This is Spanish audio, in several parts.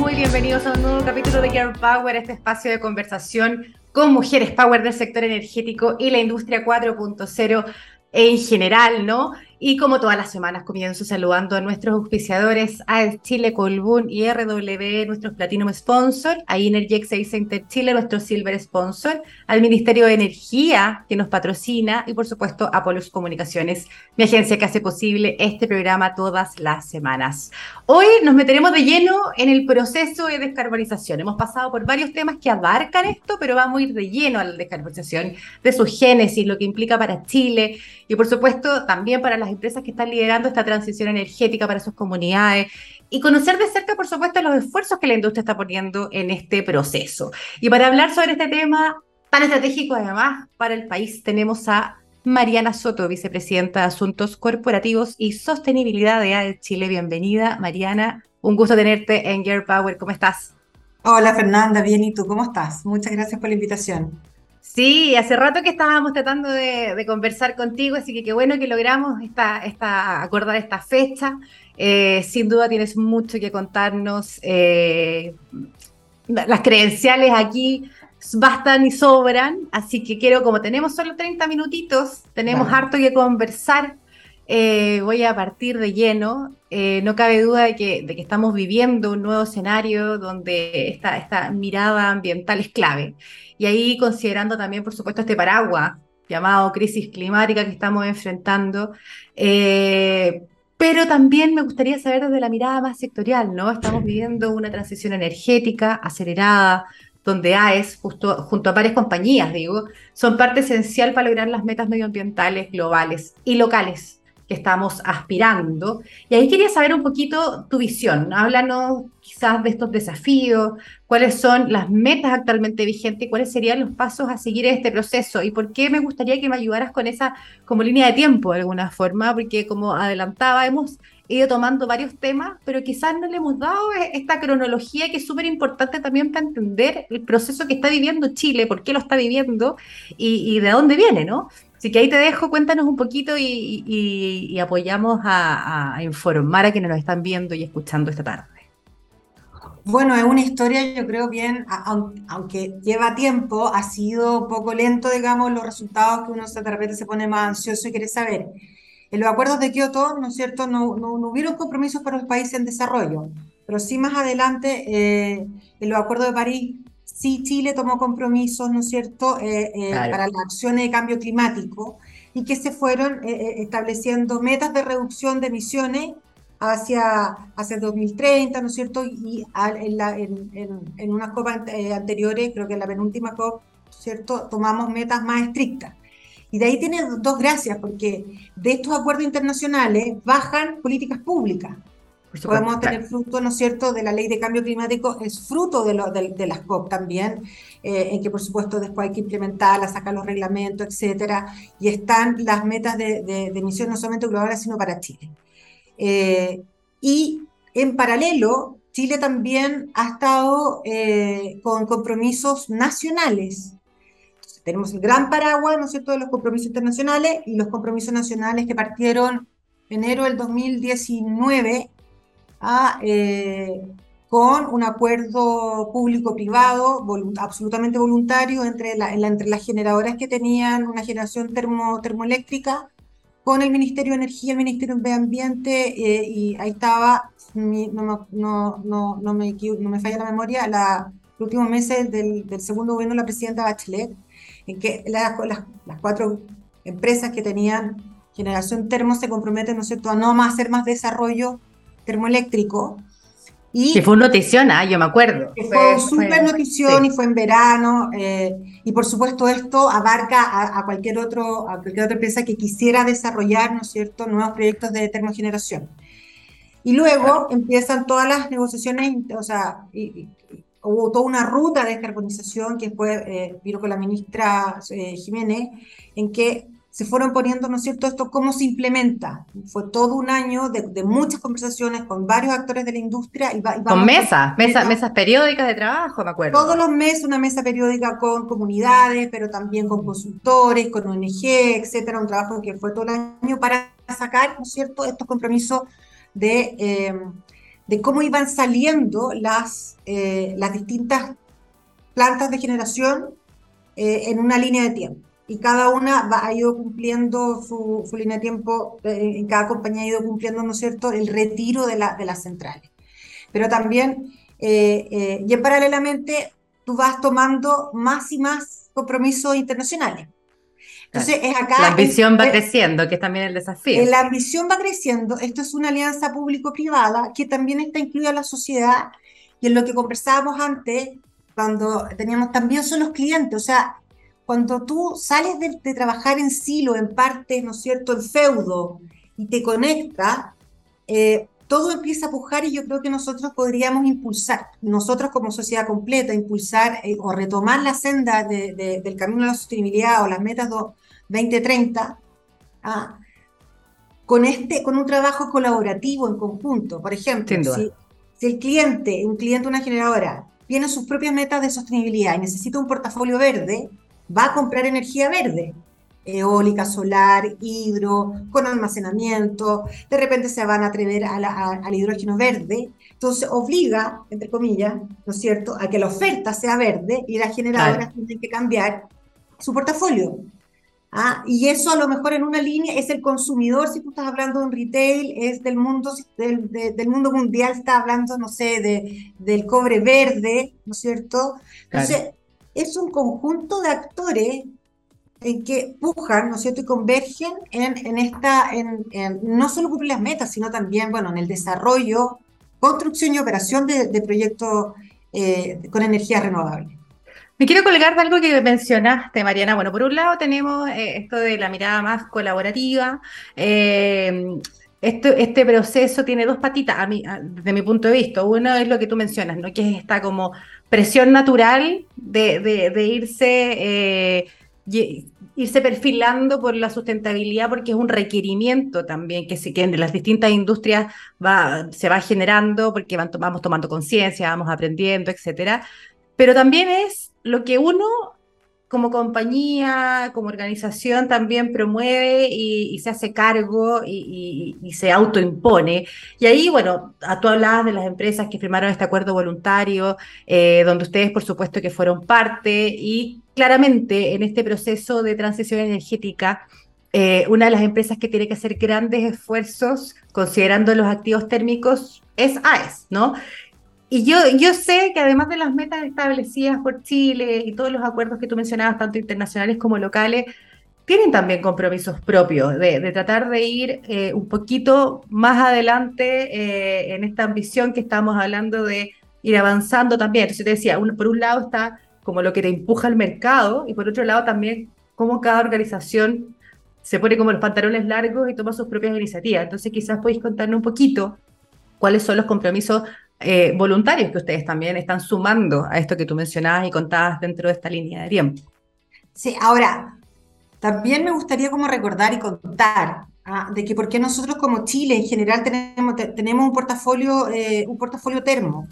Muy bienvenidos a un nuevo capítulo de Girl Power, este espacio de conversación con mujeres power del sector energético y la industria 4.0 en general, ¿no? Y como todas las semanas comienzo saludando a nuestros auspiciadores, a Chile Colbún y RW, nuestros Platinum Sponsor, a Energy Center Chile, nuestro Silver Sponsor, al Ministerio de Energía que nos patrocina y por supuesto a Polus Comunicaciones, mi agencia que hace posible este programa todas las semanas. Hoy nos meteremos de lleno en el proceso de descarbonización. Hemos pasado por varios temas que abarcan esto, pero vamos a ir de lleno a la descarbonización, de su génesis, lo que implica para Chile y por supuesto también para las empresas que están liderando esta transición energética para sus comunidades y conocer de cerca, por supuesto, los esfuerzos que la industria está poniendo en este proceso. Y para hablar sobre este tema tan estratégico, además, para el país, tenemos a Mariana Soto, vicepresidenta de Asuntos Corporativos y Sostenibilidad de ADE Chile. Bienvenida, Mariana. Un gusto tenerte en Gear Power. ¿Cómo estás? Hola, Fernanda. Bien, ¿y tú cómo estás? Muchas gracias por la invitación. Sí, hace rato que estábamos tratando de, conversar contigo, así que qué bueno que logramos esta, esta, acordar esta fecha. Eh, sin duda tienes mucho que contarnos. Eh, las credenciales aquí bastan y sobran, así que quiero, como tenemos solo 30 minutitos, tenemos harto que conversar. Eh, voy a partir de lleno. no cabe duda de que, de que, estamos viviendo un nuevo escenario donde esta, esta mirada ambiental es clave. Y ahí considerando también, por supuesto, este paraguas llamado crisis climática que estamos enfrentando. Eh, pero también me gustaría saber desde la mirada más sectorial, ¿no? Estamos viviendo una transición energética acelerada, donde AES, justo, junto a varias compañías, digo, son parte esencial para lograr las metas medioambientales globales y locales que estamos aspirando. Y ahí quería saber un poquito tu visión. Háblanos quizás de estos desafíos, cuáles son las metas actualmente vigentes cuáles serían los pasos a seguir en este proceso. Y por qué me gustaría que me ayudaras con esa como línea de tiempo de alguna forma, porque como adelantaba, hemos ido tomando varios temas, pero quizás no le hemos dado esta cronología que es súper importante también para entender el proceso que está viviendo Chile, por qué lo está viviendo y de dónde viene, ¿no? Así que ahí te dejo, cuéntanos un poquito y, apoyamos a, informar a quienes nos están viendo y escuchando esta tarde. Bueno, es una historia, yo creo bien, aunque lleva tiempo, ha sido poco lento, digamos, los resultados que uno de repente se pone más ansioso y quiere saber. En los acuerdos de Kioto, ¿no es cierto?, no, no, hubieron compromisos para los países en desarrollo, pero sí más adelante, eh, en los acuerdos de París, sí Chile tomó compromisos, ¿no es cierto?, eh, eh, para las acciones de cambio climático y que se fueron eh, estableciendo metas de reducción de emisiones hacia, hacia 2030, ¿no es cierto? Y en, la, en, en, unas COP anteriores, creo que en la penúltima COP, ¿cierto?, tomamos metas más estrictas. Y de ahí tiene dos gracias, porque de estos acuerdos internacionales bajan políticas públicas podemos tener fruto, ¿no es cierto?, de la ley de cambio climático, es fruto de, lo, de, las COP también, eh, en que por supuesto después hay que implementarla, sacar los reglamentos, etcétera, y están las metas de, de, emisión no solamente globales, sino para Chile. Eh, y en paralelo, Chile también ha estado eh, con compromisos nacionales. Entonces, tenemos el gran paraguas, ¿no es cierto?, de los compromisos internacionales y los compromisos nacionales que partieron enero del 2019 eh, con un acuerdo público-privado absolutamente voluntario entre, la, entre las generadoras que tenían una generación termo, termoeléctrica con el Ministerio de Energía, el Ministerio de Medio Ambiente, eh, y ahí estaba, no, no, no, no, me, no me falla la memoria, la, los últimos meses del, del segundo gobierno de la presidenta Bachelet, en que las, las cuatro empresas que tenían generación termo se comprometen, ¿no es cierto?, a no más hacer más desarrollo termoeléctrico. Y, que fue una notición, ¿ah? yo me acuerdo. fue, fue súper notición y fue en verano. Eh, y por supuesto esto abarca a, cualquier, otro, a cualquier otra empresa que quisiera desarrollar, ¿no es cierto?, nuevos proyectos de termogeneración. Y luego empiezan todas las negociaciones, o sea, hubo toda una ruta de descarbonización que fue, eh, vino con la ministra eh, Jiménez, en que se fueron poniendo, ¿no es cierto?, esto cómo se implementa. Fue todo un año de, muchas conversaciones con varios actores de la industria. Y, con mesas, mesas, mesas periódicas de trabajo, me acuerdo. Todos los meses una mesa periódica con comunidades, pero también con consultores, con ONG, etcétera, un trabajo que fue todo el año para sacar, ¿no es cierto?, estos compromisos de, eh, de cómo iban saliendo las, eh, las distintas plantas de generación en una línea de tiempo y cada una va, ha ido cumpliendo su, su línea de tiempo, en cada compañía ha ido cumpliendo, ¿no es cierto?, el retiro de, la, de las centrales. Pero también, y en paralelamente, tú vas tomando más y más compromisos internacionales. Entonces, es acá. La ambición va creciendo, que es también el desafío. La ambición va creciendo. Esto es una alianza público-privada que también está incluida la sociedad y en lo que conversábamos antes, cuando teníamos también son los clientes. O sea, cuando tú sales de, trabajar en silo, en parte, ¿no es cierto?, en feudo y te conectas, eh, todo empieza a pujar y yo creo que nosotros podríamos impulsar, nosotros como sociedad completa, impulsar eh, o retomar la senda del camino a la sostenibilidad o las metas 2030 ¿ah? con, este, con un trabajo colaborativo en conjunto. Por ejemplo, si, si, el cliente, un cliente, una generadora, tiene sus propias metas de sostenibilidad y necesita un portafolio verde, va a comprar energía verde eólica, solar, hidro, con almacenamiento, de repente se van a atrever al hidrógeno verde, entonces obliga, entre comillas, ¿no es cierto?, a que la oferta sea verde y las generadoras tienen que cambiar su portafolio. ¿Ah? Y eso a lo mejor en una línea es el consumidor, si tú estás hablando de un retail, es del mundo, del, del mundo mundial, está hablando, no sé, de, del cobre verde, ¿no es cierto? Entonces, es un conjunto de actores en que pujan, ¿no es cierto?, y convergen en, en esta, en, no solo cumplir las metas, sino también, bueno, en el desarrollo, construcción y operación de, proyectos eh, con energía renovable. Me quiero colgar de algo que mencionaste, Mariana. Bueno, por un lado tenemos eh, esto de la mirada más colaborativa. Eh, este proceso tiene dos patitas, a mí, desde mi punto de vista. Uno es lo que tú mencionas, ¿no? que es esta como presión natural de, de, irse irse perfilando por la sustentabilidad porque es un requerimiento también que, se, que en las distintas industrias va, se va generando porque vamos tomando conciencia, vamos aprendiendo, etcétera. Pero también es lo que uno como compañía, como organización también promueve y, se hace cargo y, se autoimpone. Y ahí, bueno, tú hablabas de las empresas que firmaron este acuerdo voluntario, eh, donde ustedes por supuesto que fueron parte y claramente en este proceso de transición energética, eh, una de las empresas que tiene que hacer grandes esfuerzos considerando los activos térmicos es AES, ¿no? Y yo, yo sé que además de las metas establecidas por Chile y todos los acuerdos que tú mencionabas, tanto internacionales como locales, tienen también compromisos propios de, tratar de ir eh, un poquito más adelante eh, en esta ambición que estamos hablando de ir avanzando también. Entonces te decía, por un lado está como lo que te empuja al mercado y por otro lado también cómo cada organización se pone como los pantalones largos y toma sus propias iniciativas. Entonces quizás podéis contarnos un poquito cuáles son los compromisos eh, voluntarios que ustedes también están sumando a esto que tú mencionabas y contabas dentro de esta línea de tiempo. Sí, ahora, también me gustaría como recordar y contar ah, de que por qué nosotros como Chile en general tenemos, tenemos un, portafolio, eh, un portafolio termo.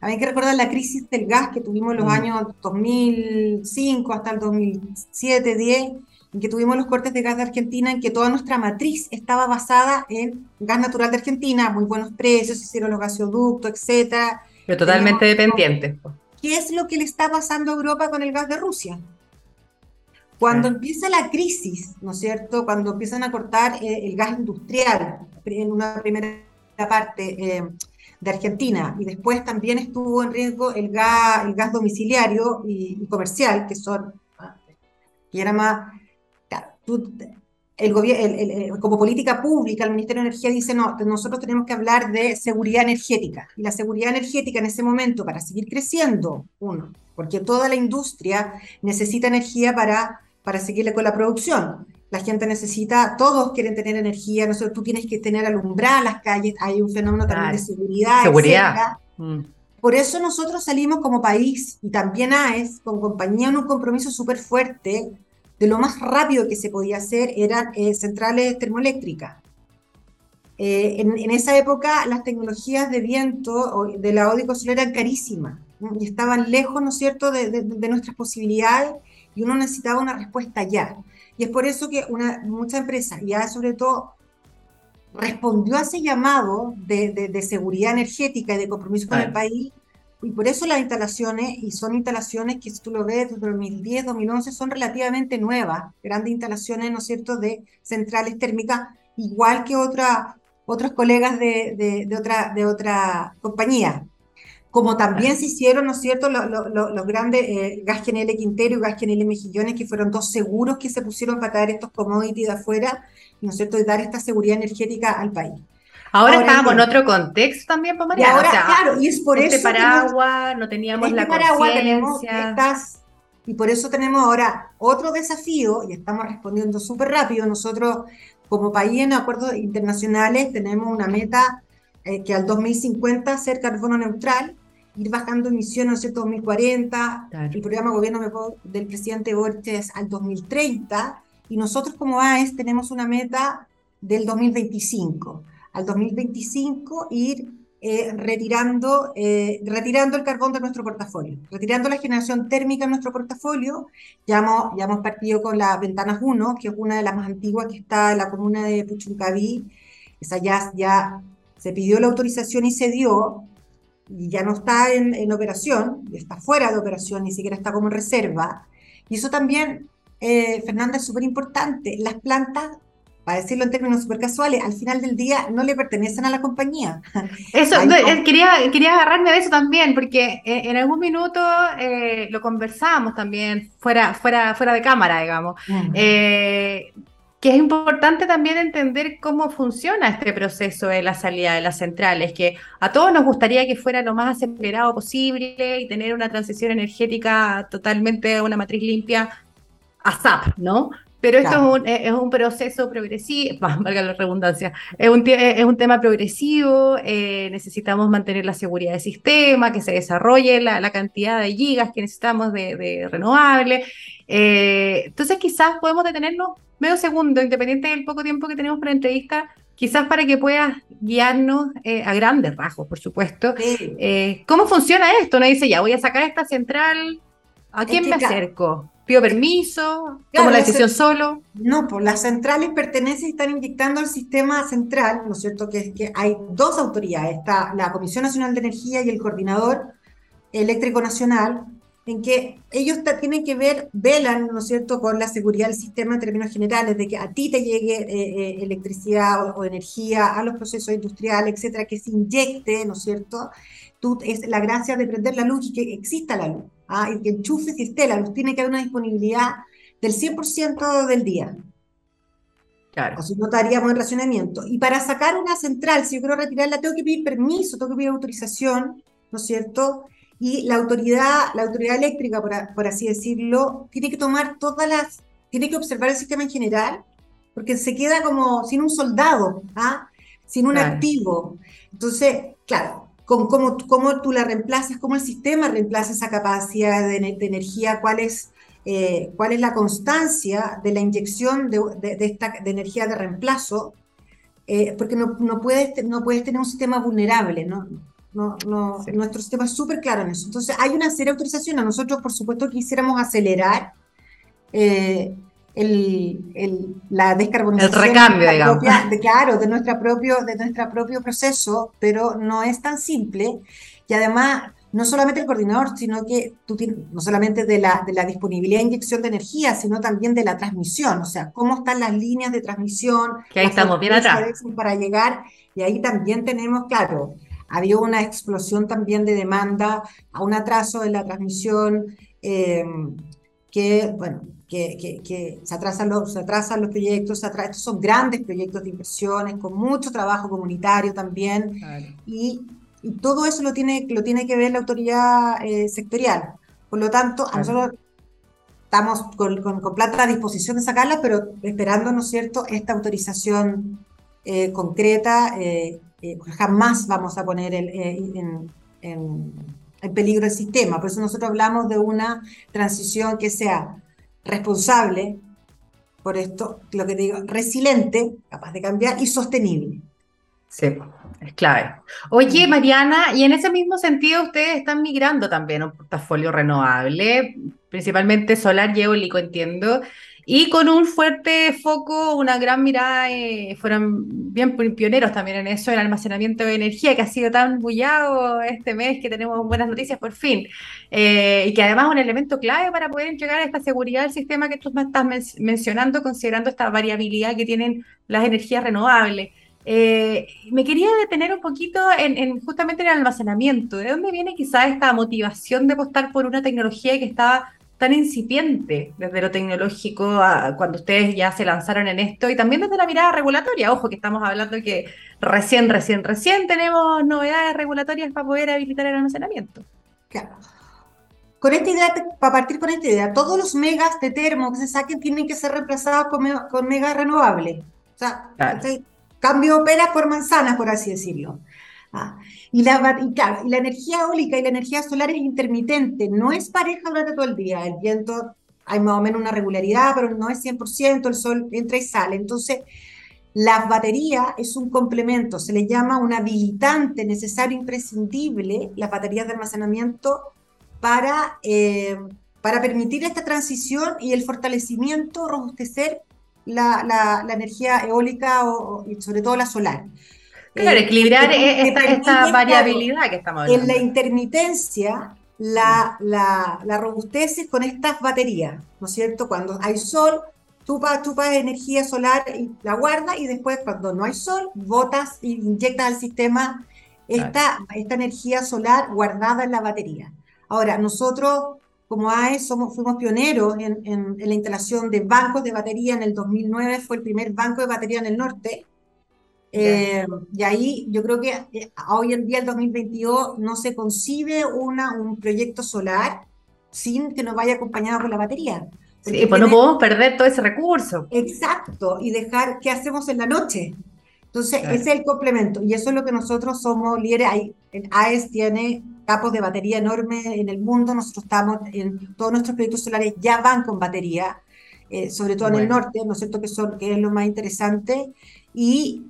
Hay que recordar la crisis del gas que tuvimos en los mm. años 2005 hasta el 2007, 10, en que tuvimos los cortes de gas de Argentina, en que toda nuestra matriz estaba basada en gas natural de Argentina, muy buenos precios, hicieron los gasoductos, etcétera. Pero totalmente dependiente. ¿Qué es lo que le está pasando a Europa con el gas de Rusia? Cuando ah. empieza la crisis, ¿no es cierto? Cuando empiezan a cortar eh, el gas industrial, en una primera parte eh, de Argentina, y después también estuvo en riesgo el gas, el gas domiciliario y, y comercial, que son, y era más el gobierno, como política pública, el Ministerio de Energía dice, no, nosotros tenemos que hablar de seguridad energética. Y la seguridad energética en ese momento, para seguir creciendo, uno, porque toda la industria necesita energía para, para seguirle con la producción. La gente necesita, todos quieren tener energía, nosotros, tú tienes que tener alumbrada las calles, hay un fenómeno también de seguridad. Seguridad. Mm. Por eso nosotros salimos como país y también AES, con compañía, en un compromiso súper fuerte de lo más rápido que se podía hacer eran eh, centrales termoeléctricas. Eh, en, esa época las tecnologías de viento de la eólico solar eran carísimas y estaban lejos, ¿no es cierto?, de, nuestras posibilidades y uno necesitaba una respuesta ya. Y es por eso que una, muchas empresas, ya sobre todo respondió a ese llamado de, seguridad energética y de compromiso con el país, y por eso las instalaciones, y son instalaciones que si tú lo ves desde 2010, 2011, son relativamente nuevas, grandes instalaciones, ¿no es cierto?, de centrales térmicas, igual que otra, otros colegas de, de, otra, de otra compañía. Como también se hicieron, ¿no es cierto?, los grandes eh, Gas GNL Quintero y Gas GNL Mejillones, que fueron dos seguros que se pusieron para traer estos commodities de afuera, ¿no es cierto?, y dar esta seguridad energética al país. Ahora, estábamos en otro contexto también, pues María. Y ahora, claro, y es por este eso. paraguas, no teníamos este la paraguas tenemos estas, y por eso tenemos ahora otro desafío, y estamos respondiendo súper rápido. Nosotros, como país en acuerdos internacionales, tenemos una meta eh, que al 2050 ser carbono neutral, ir bajando emisiones en 2040, el programa de gobierno del presidente Borges al 2030, y nosotros como AES tenemos una meta del 2025 al 2025 ir eh, retirando, eh, retirando el carbón de nuestro portafolio, retirando la generación térmica en nuestro portafolio. Ya hemos, ya hemos partido con la Ventanas 1, que es una de las más antiguas que está en la comuna de Puchuncaví. Esa ya, ya se pidió la autorización y se dio, y ya no está en, en operación, está fuera de operación, ni siquiera está como reserva. Y eso también, eh, Fernanda, es súper importante. Las plantas para decirlo en términos súper casuales, al final del día no le pertenecen a la compañía. Eso, eh, quería, quería agarrarme de eso también, porque eh, en algún minuto eh, lo conversamos también, fuera, fuera, fuera de cámara, digamos, que es importante también entender cómo funciona este proceso de la salida de las centrales, que a todos nos gustaría que fuera lo más acelerado posible y tener una transición energética totalmente una matriz limpia a SAP, ¿no? Pero esto es, un, es, un, proceso progresivo, valga la redundancia, es un, es un tema progresivo, eh, necesitamos mantener la seguridad del sistema, que se desarrolle la, la cantidad de gigas que necesitamos de, de renovable. Eh, entonces quizás podemos detenernos medio segundo, independiente del poco tiempo que tenemos para la entrevista, quizás para que puedas guiarnos eh, a grandes rasgos, por supuesto. ¿Cómo funciona esto? Uno dice, ya voy a sacar esta central, ¿a quién me acerco? ¿Pido permiso? ¿Tomo la decisión solo? No, pues las centrales pertenecen y están inyectando al sistema central, ¿no es cierto? Que, es que hay dos autoridades, está la Comisión Nacional de Energía y el Coordinador Eléctrico Nacional, en que ellos tienen que ver, velan, ¿no es cierto?, con la seguridad del sistema en términos generales, de que a ti te llegue eh, eh, electricidad o, energía a los procesos industriales, etcétera, que se inyecte, ¿no es cierto? Tú, es la gracia de prender la luz y que exista la luz. ¿Ah? y que enchufes y esté la luz. Tiene que haber una disponibilidad del 100% del día. Claro. O si no, estaríamos en racionamiento. Y para sacar una central, si yo quiero retirarla, tengo que pedir permiso, tengo que pedir autorización, ¿no es cierto? Y la autoridad, la autoridad eléctrica, por, así decirlo, tiene que tomar todas las, tiene que observar el sistema en general, porque se queda como sin un soldado, ¿ah? sin un activo. Entonces, claro, con cómo, cómo, tú la reemplazas, cómo el sistema reemplaza esa capacidad de, energía, cuál es, eh, cuál es la constancia de la inyección de, de, esta, de energía de reemplazo, eh, porque no, no, puedes, no puedes tener un sistema vulnerable, ¿no? No, no, Nuestro sistema es súper claro en eso. Entonces, hay una serie de autorizaciones. Nosotros, por supuesto, quisiéramos acelerar eh, el, la descarbonización. El recambio, digamos. de, claro, de, nuestra propio, de nuestro propio proceso, pero no es tan simple. Y además, no solamente el coordinador, sino que tú tienes, no solamente de la, de la disponibilidad de inyección de energía, sino también de la transmisión, o sea, cómo están las líneas de transmisión. Que ahí estamos bien atrás. Para llegar, y ahí también tenemos, claro, había una explosión también de demanda, a un atraso en la transmisión, eh, que, bueno, que, se, atrasan los, se atrasan los proyectos, estos son grandes proyectos de inversiones, con mucho trabajo comunitario también, y, y, todo eso lo tiene, lo tiene que ver la autoridad eh, sectorial. Por lo tanto, a nosotros estamos con, con, plata a disposición de sacarla, pero esperando, ¿no es cierto?, esta autorización eh, concreta, eh, jamás vamos a poner el, en, en, en peligro el sistema. Por eso nosotros hablamos de una transición que sea responsable, por esto, lo que digo, resiliente, capaz de cambiar y sostenible. Sí, es clave. Oye, Mariana, y en ese mismo sentido ustedes están migrando también a un portafolio renovable, principalmente solar y eólico, entiendo. Y con un fuerte foco, una gran mirada, eh, fueron bien pioneros también en eso, el almacenamiento de energía, que ha sido tan bullado este mes, que tenemos buenas noticias por fin, eh, y que además es un elemento clave para poder entregar esta seguridad del sistema que tú estás mencionando, considerando esta variabilidad que tienen las energías renovables. Eh, me quería detener un poquito en, en, justamente en el almacenamiento. ¿De dónde viene quizá esta motivación de apostar por una tecnología que estaba tan incipiente desde lo tecnológico cuando ustedes ya se lanzaron en esto y también desde la mirada regulatoria. Ojo que estamos hablando que recién, recién, recién tenemos novedades regulatorias para poder habilitar el almacenamiento. Claro. Con esta idea, para partir con esta idea, todos los megas de termo que se saquen tienen que ser reemplazados con, megas renovables. O sea, cambio peras por manzanas, por así decirlo. Ah, y, la, y, la energía eólica y la energía solar es intermitente, no es pareja durante todo el día. El viento hay más o menos una regularidad, pero no es 100%, el sol entra y sale. Entonces, la batería es un complemento, se le llama un habilitante necesario, imprescindible, las baterías de almacenamiento, para, eh, para permitir esta transición y el fortalecimiento, robustecer la, la, energía eólica o, y sobre todo la solar. Claro, eh, equilibrar esta, variabilidad que estamos hablando. En la intermitencia, la, la, la robusteces con estas baterías, ¿no es cierto? Cuando hay sol, tú pasas energía solar y la guardas y después cuando no hay sol, botas e inyectas al sistema esta, esta energía solar guardada en la batería. Ahora, nosotros como AE somos, fuimos pioneros en, en, en, la instalación de bancos de batería. En el 2009 fue el primer banco de batería en el norte. Eh, y ahí yo creo que eh, hoy en día, el 2022, no se concibe una, un proyecto solar sin que nos vaya acompañado con la batería. Sí, pues no podemos perder todo ese recurso. Exacto, y dejar qué hacemos en la noche. Entonces, ese es el complemento, y eso es lo que nosotros somos líderes. Ahí, AES tiene capos de batería enormes en el mundo, nosotros estamos en todos nuestros proyectos solares ya van con batería, eh, sobre todo en el norte, ¿no es cierto? Que, son, que es lo más interesante, y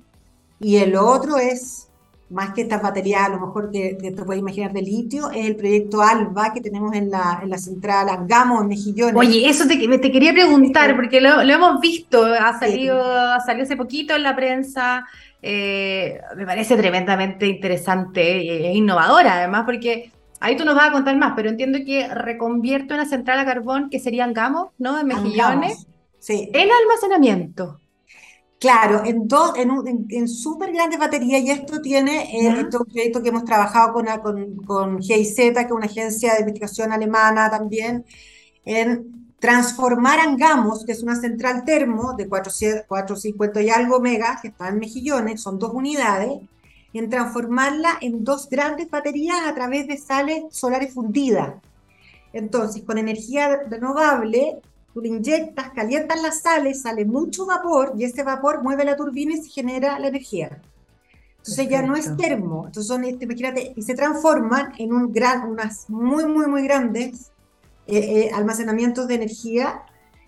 y el otro es, más que estas baterías, a lo mejor que, te puedes imaginar de litio, es el proyecto ALBA que tenemos en la, en la central Angamo, en Mejillones. Oye, eso te, te quería preguntar, porque lo, lo, hemos visto, ha salido, salió hace poquito en la prensa. Eh, me parece tremendamente interesante e innovadora, además, porque ahí tú nos vas a contar más, pero entiendo que reconvierte una central a carbón que sería Angamo, ¿no? En Mejillones. Sí. En almacenamiento. Claro, en, dos, en, en, súper grandes baterías, y esto tiene, eh, un proyecto que hemos trabajado con, con, con GIZ, que es una agencia de investigación alemana también, en transformar Angamos, que es una central termo de 450 y algo megas, que está en Mejillones, son dos unidades, en transformarla en dos grandes baterías a través de sales solares fundidas. Entonces, con energía renovable, tú le inyectas, calientas las sales, sale mucho vapor y ese vapor mueve la turbina y se genera la energía. Entonces ya no es termo, entonces son, este, imagínate, y se transforman en un gran, unas muy, muy, muy grandes eh, eh, almacenamientos de energía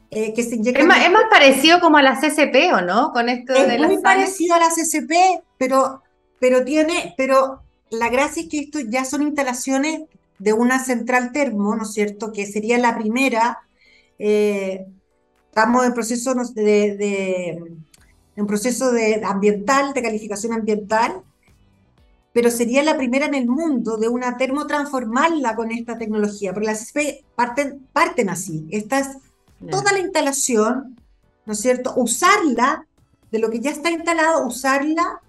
eh, que se inyectan. Es más, es más, parecido como a la CCP, ¿o no? Con esto es muy parecido a la CCP, pero, pero tiene, pero la gracia es que esto ya son instalaciones de una central termo, ¿no es cierto? Que sería la primera eh, estamos en proceso de, en proceso de ambiental, de calificación ambiental, pero sería la primera en el mundo de una termotransformarla con esta tecnología, porque las CSP parten, parten así. Esta es toda la instalación, ¿no es cierto? Usarla, de lo que ya está instalado, usarla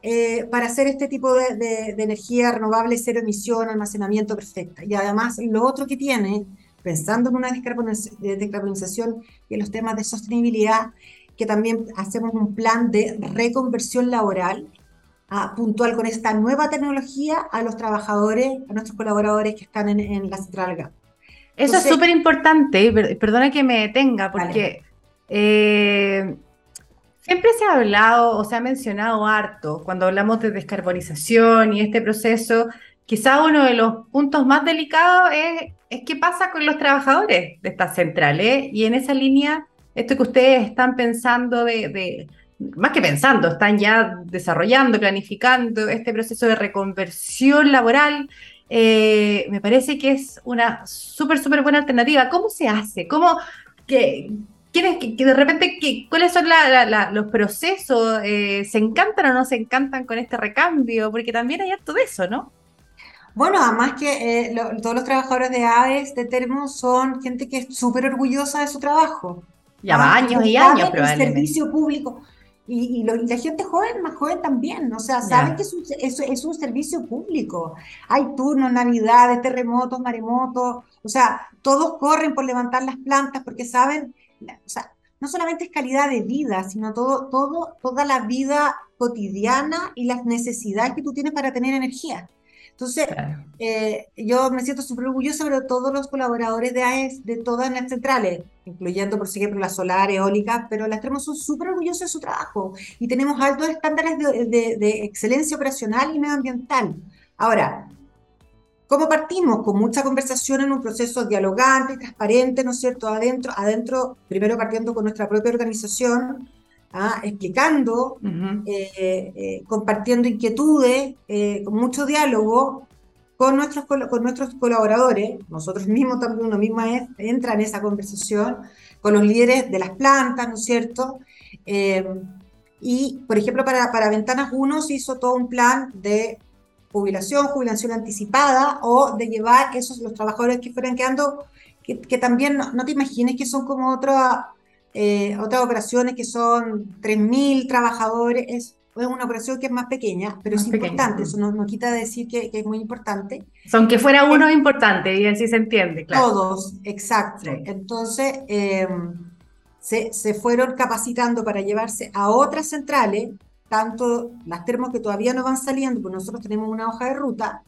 eh, para hacer este tipo de, de, energía renovable, cero emisión, almacenamiento perfecta. Y además, lo otro que tiene pensando en una descarbonización y en los temas de sostenibilidad, que también hacemos un plan de reconversión laboral ah, puntual con esta nueva tecnología a los trabajadores, a nuestros colaboradores que están en, la central Eso es súper importante, perdona que me detenga, porque eh, siempre se ha hablado o se ha mencionado harto cuando hablamos de descarbonización y este proceso, quizá uno de los puntos más delicados es qué pasa con los trabajadores de estas centrales. Y en esa línea, esto que ustedes están pensando de, más que pensando, están ya desarrollando, planificando este proceso de reconversión laboral, eh, me parece que es una súper, súper buena alternativa. ¿Cómo se hace? ¿Cómo, que, ¿Quiénes, que, de repente, ¿cuáles son los procesos? Eh, ¿Se encantan o no se encantan con este recambio? Porque también hay harto de eso, ¿no? Bueno, además que eh, todos los trabajadores de AES, de Termo, son gente que es súper orgullosa de su trabajo. Lleva años y años, probablemente. El servicio público. Y, la gente joven, más joven también, o sea, saben que es un, es, un, servicio público. Hay turnos, navidades, terremotos, maremotos, o sea, todos corren por levantar las plantas porque saben, o sea, no solamente es calidad de vida, sino todo, todo, toda la vida cotidiana y las necesidades que tú tienes para tener energía. Entonces, eh, yo me siento súper orgullosa de todos los colaboradores de AES, de todas las centrales, incluyendo, por ejemplo, las solares, eólicas, pero las tenemos son súper orgullosos de su trabajo y tenemos altos estándares de, excelencia operacional y medioambiental. Ahora, ¿Cómo partimos? Con mucha conversación en un proceso dialogante, transparente, ¿no es cierto? Adentro, adentro, primero partiendo con nuestra propia organización, ¿ah? explicando, eh, eh, compartiendo inquietudes, eh, con mucho diálogo con nuestros, con nuestros colaboradores, nosotros mismos también, uno mismo entra en esa conversación, con los líderes de las plantas, ¿no es cierto? y, por ejemplo, para, para Ventanas 1 se hizo todo un plan de jubilación, jubilación anticipada o de llevar esos los trabajadores que fueran quedando, que, también no, no, te imagines que son como otra eh, otras operaciones que son 3.000 trabajadores, es, una operación que es más pequeña, pero es importante, eso no, quita decir que, es muy importante. Son que fuera uno importante, y así se entiende, claro. Todos, exacto. Entonces, em, se, se, fueron capacitando para llevarse a otras centrales, tanto las termos que todavía no van saliendo, porque nosotros tenemos una hoja de ruta,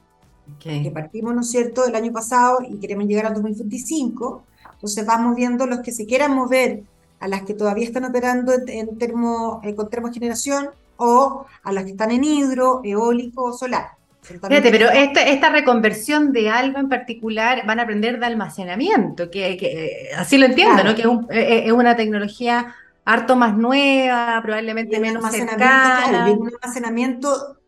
que partimos, ¿no es cierto?, el año pasado y queremos llegar al 2025. Entonces vamos viendo los que se quieran mover a las que todavía están operando en termo, eh, con termogeneración o a las que están en hidro, eólico o solar. Fíjate, pero esta, esta reconversión de algo en particular van a aprender de almacenamiento, que, que así lo entiendo, ¿no? Que es, un, eh, eh, es, una tecnología harto más nueva, probablemente menos cercana. un almacenamiento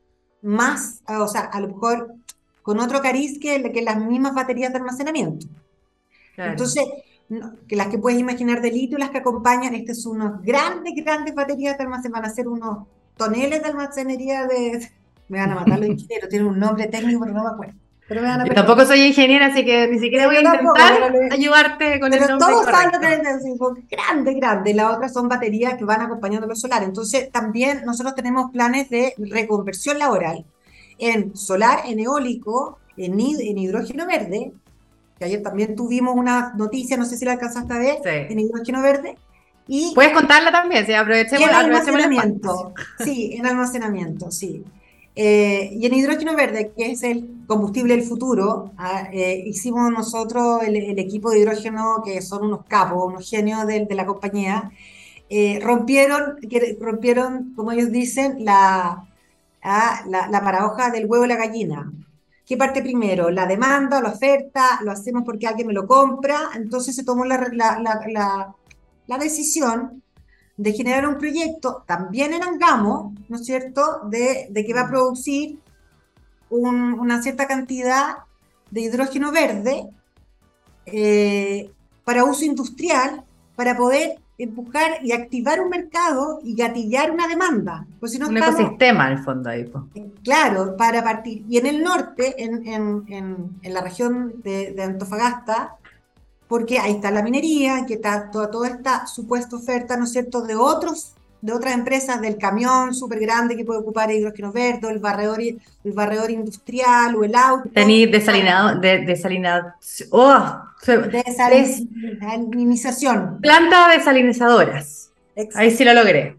más, o sea, a lo mejor con otro cariz que, que las mismas baterías de almacenamiento. Entonces, que las que puedes imaginar de litio, las que acompañan, este es unos grandes, grandes baterías de almacén, van a ser unos toneles de almacenería de... Me van a matar los ingenieros, tienen un nombre técnico, pero no me acuerdo. Pero me van a Yo tampoco soy ingeniera, así que ni siquiera voy a intentar ayudarte con el nombre todos saben lo que grande, grande. Las otras son baterías que van acompañando los solares. Entonces, también nosotros tenemos planes de reconversión laboral en solar, en eólico, en, en hidrógeno verde, que ayer también tuvimos una noticia, no sé si la alcanzaste a ver, en hidrógeno verde. Y, Puedes contarla también, sí, aprovechemos, en almacenamiento. Sí, en almacenamiento, sí. Eh, y en hidrógeno verde, que es el combustible del futuro, ah, eh, hicimos nosotros el, equipo de hidrógeno, que son unos capos, unos genios de, de la compañía, eh, rompieron, rompieron, como ellos dicen, la, ah, la, la paradoja del huevo y la gallina. ¿Qué parte primero? ¿La demanda, la oferta? ¿Lo hacemos porque alguien me lo compra? Entonces se tomó la, la, decisión de generar un proyecto también en Angamo, ¿no es cierto?, de, que va a producir una cierta cantidad de hidrógeno verde eh, para uso industrial, para poder empujar y activar un mercado y gatillar una demanda. Pues si no un ecosistema, en el fondo, ahí. Claro, para partir. Y en el norte, en, en, en, la región de, de, Antofagasta, porque ahí está la minería, que está toda, toda esta supuesta oferta, ¿no es cierto?, de otros de otras empresas del camión súper grande que puede ocupar hidrógeno verde, el barredor, el barredor industrial o el auto. Tenéis desalinado, de, desalinado, oh, Desalinización. Planta desalinizadoras. Ahí sí lo logré.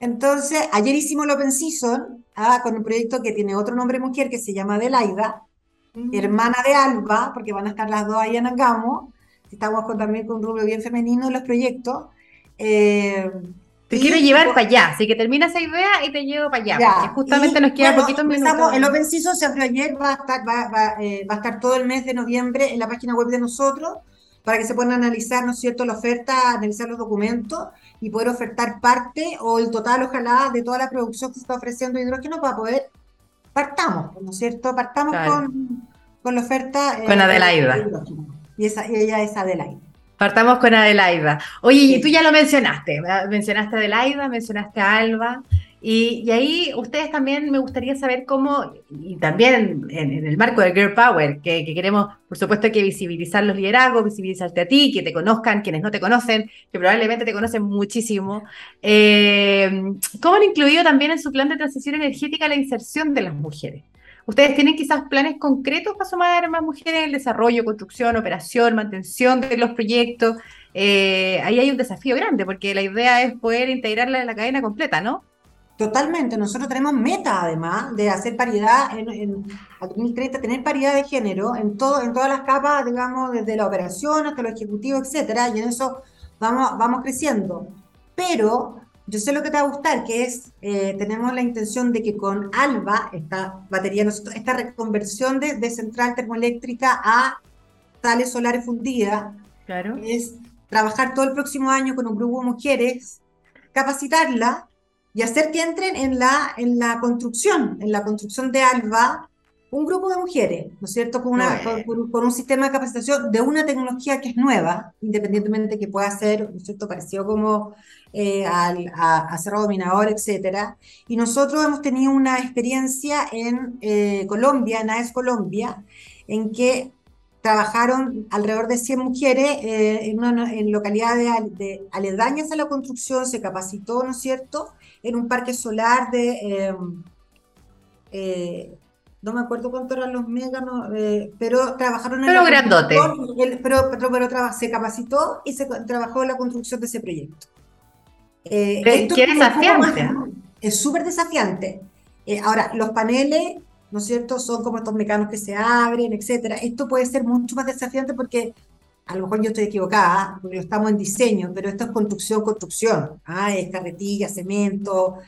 Entonces, ayer hicimos el Open Season ah, con un proyecto que tiene otro nombre mujer que se llama Adelaida, mm. hermana de Alba, porque van a estar las dos ahí en Angamo. Estamos también con un rubro bien femenino en los proyectos. Eh, te quiero llevar para allá, así que termina esa idea y te llevo para allá, porque justamente nos queda poquito poquitos minutos. El Open Season se abrió ayer, va a, estar, va, eh, va, a estar todo el mes de noviembre en la página web de nosotros, para que se puedan analizar, ¿no es cierto?, la oferta, analizar los documentos y poder ofertar parte o el total, ojalá, de toda la producción que se está ofreciendo de hidrógeno para poder, partamos, ¿no es cierto?, partamos con, con la oferta. Eh, con Adelaida. y, esa, y ella es Adelaida Partamos con Adelaida. Oye, tú ya lo mencionaste, mencionaste a Adelaida, mencionaste a Alba, y, ahí ustedes también me gustaría saber cómo, y también en, el marco del Girl Power, que, queremos, por supuesto, que visibilizar los liderazgos, visibilizarte a ti, que te conozcan, quienes no te conocen, que probablemente te conocen muchísimo. Eh, ¿Cómo han incluido también en su plan de transición energética la inserción de las mujeres? ¿Ustedes tienen quizás planes concretos para sumar más mujeres en el desarrollo, construcción, operación, mantención de los proyectos? Eh, ahí hay un desafío grande, porque la idea es poder integrarla en la cadena completa, ¿no? Totalmente, nosotros tenemos meta además de hacer paridad en, en 2030, tener paridad de género en, todo, en todas las capas, digamos, desde la operación hasta lo ejecutivo, etcétera, y en eso vamos creciendo. Pero yo sé lo que te va a gustar, que es, eh, tenemos la intención de que con ALBA, esta batería, esta reconversión de, de central termoeléctrica a sales solares fundidas, claro. es trabajar todo el próximo año con un grupo de mujeres, capacitarla y hacer que entren en la, en la construcción, en la construcción de ALBA, un grupo de mujeres, ¿no es cierto?, con, una, con, un sistema de capacitación de una tecnología que es nueva, independientemente que pueda ser, ¿no es cierto?, parecido como eh, al, a, Cerro Dominador, etcétera. Y nosotros hemos tenido una experiencia en eh, Colombia, en AES Colombia, en que trabajaron alrededor de 100 mujeres eh, en, una, en localidades de, aledañas a la construcción, se capacitó, ¿no es cierto?, en un parque solar de, em, eh, no me acuerdo cuánto eran los megas, eh, pero trabajaron en... Pero grandote. pero, pero, pero, se capacitó y se trabajó en la construcción de ese proyecto. Eh, ¿Qué desafiante? Es súper desafiante. ahora, los paneles, ¿no es cierto?, son como estos mecanos que se abren, etcétera. Esto puede ser mucho más desafiante porque a lo mejor yo estoy equivocada, porque estamos en diseño, pero esto es construcción, construcción. Ah, es carretilla, cemento,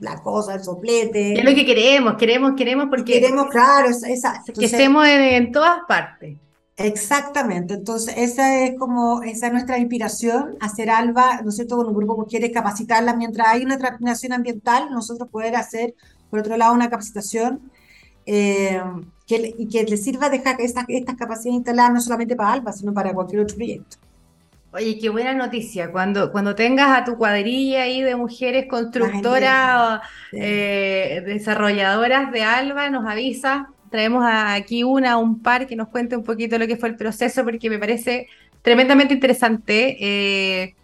la cosa, el soplete. Es lo que queremos, queremos, queremos porque... Queremos, claro, esa, que estemos en, todas partes. Exactamente, entonces esa es como, esa es nuestra inspiración, hacer ALBA, ¿no es cierto?, con un grupo que quiere capacitarla mientras hay una transición ambiental, nosotros poder hacer, por otro lado, una capacitación eh, y que le sirva dejar estas, estas capacidades instaladas no solamente para ALBA, sino para cualquier otro proyecto. Oye, qué buena noticia. Cuando, cuando tengas a tu cuadrilla ahí de mujeres constructoras, eh, desarrolladoras de ALBA, nos avisa. Traemos aquí una, un par que nos cuente un poquito lo que fue el proceso, porque me parece tremendamente interesante. Eh,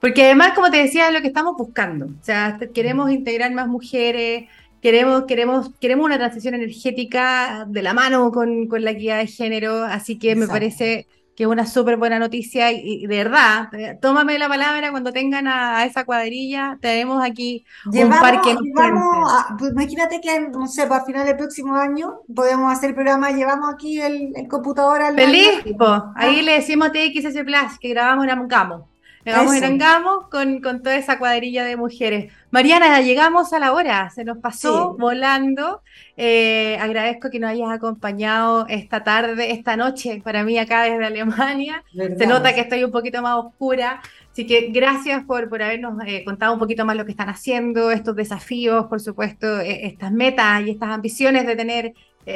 porque además, como te decía, es lo que estamos buscando. O sea, queremos integrar más mujeres, Queremos, queremos, queremos una transición energética de la mano con, con la equidad de género, así que me parece que es una súper buena noticia y, de verdad, eh, tómame la palabra cuando tengan a, esa cuadrilla, tenemos aquí un parque. pues imagínate que, no sé, para final del próximo año podemos hacer el programa, llevamos aquí el, el computador al... Feliz, ahí le decimos TXS Plus que grabamos en Amcamo. Llegamos en con, con toda esa cuadrilla de mujeres. Mariana, llegamos a la hora, se nos pasó volando. Eh, agradezco que nos hayas acompañado esta tarde, esta noche, para mí acá desde Alemania. Se nota que estoy un poquito más oscura. Así que gracias por, por habernos eh, contado un poquito más lo que están haciendo, estos desafíos, por supuesto, e, estas metas y estas ambiciones de tener eh,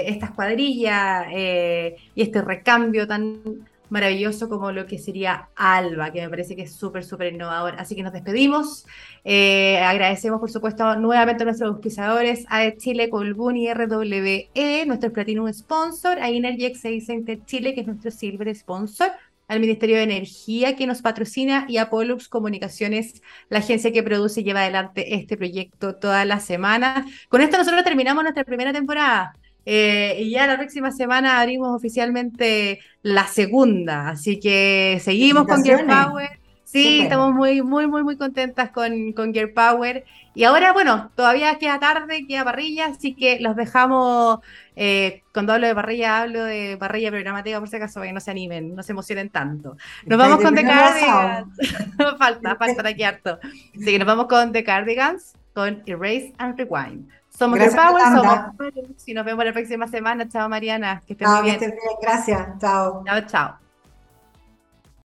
estas cuadrillas y este recambio tan maravilloso como lo que sería Alba, que me parece que es súper, súper innovador. Así que nos despedimos. Eh, agradecemos, por supuesto, nuevamente a nuestros auspiciadores, a Chile, Colbún y RWE, nuestro Platinum Sponsor, a Energy Center Chile, que es nuestro Silver Sponsor, al Ministerio de Energía que nos patrocina y a Pollux Comunicaciones, la agencia que produce y lleva adelante este proyecto toda la semana. Con esto nosotros terminamos nuestra primera temporada. Eh, y ya la próxima semana abrimos oficialmente la segunda, así que seguimos con Gear Power. Sí, estamos muy, muy, muy, muy contentas con, con Gear Power. Y ahora, bueno, todavía queda tarde, queda parrilla, así que los dejamos. Eh, cuando hablo de parrilla, hablo de parrilla programática, por si acaso, para que no se animen, no se emocionen tanto. Nos vamos con The Cardigans. falta, falta aquí harto. Así que nos vamos con The Cardigans, con Erase and Rewind. Somos Gracias, Power, somos y nos vemos la próxima semana. Chao, Mariana. Que estén muy bien. Que estén bien. Gracias. Chao. Chao, chao.